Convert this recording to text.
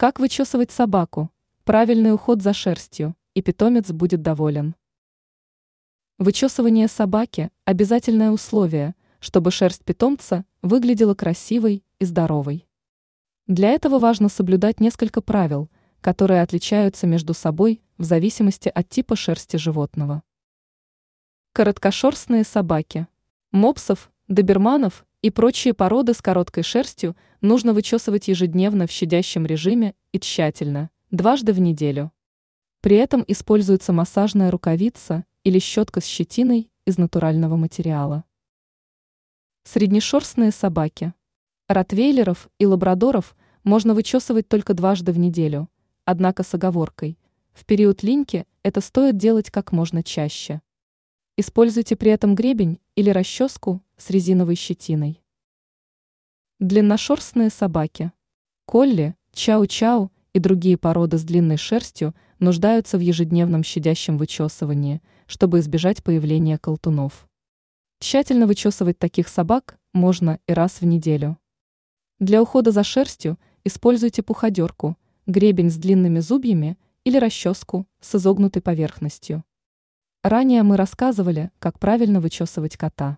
Как вычесывать собаку? Правильный уход за шерстью, и питомец будет доволен. Вычесывание собаки – обязательное условие, чтобы шерсть питомца выглядела красивой и здоровой. Для этого важно соблюдать несколько правил, которые отличаются между собой в зависимости от типа шерсти животного. Короткошерстные собаки. Мопсов, доберманов и прочие породы с короткой шерстью нужно вычесывать ежедневно в щадящем режиме и тщательно, дважды в неделю. При этом используется массажная рукавица или щетка с щетиной из натурального материала. Среднешерстные собаки. Ротвейлеров и лабрадоров можно вычесывать только дважды в неделю, однако с оговоркой. В период линьки это стоит делать как можно чаще. Используйте при этом гребень или расческу с резиновой щетиной. Длинношерстные собаки. Колли, чау-чау и другие породы с длинной шерстью нуждаются в ежедневном щадящем вычесывании, чтобы избежать появления колтунов. Тщательно вычесывать таких собак можно и раз в неделю. Для ухода за шерстью используйте пуходерку, гребень с длинными зубьями или расческу с изогнутой поверхностью. Ранее мы рассказывали, как правильно вычесывать кота.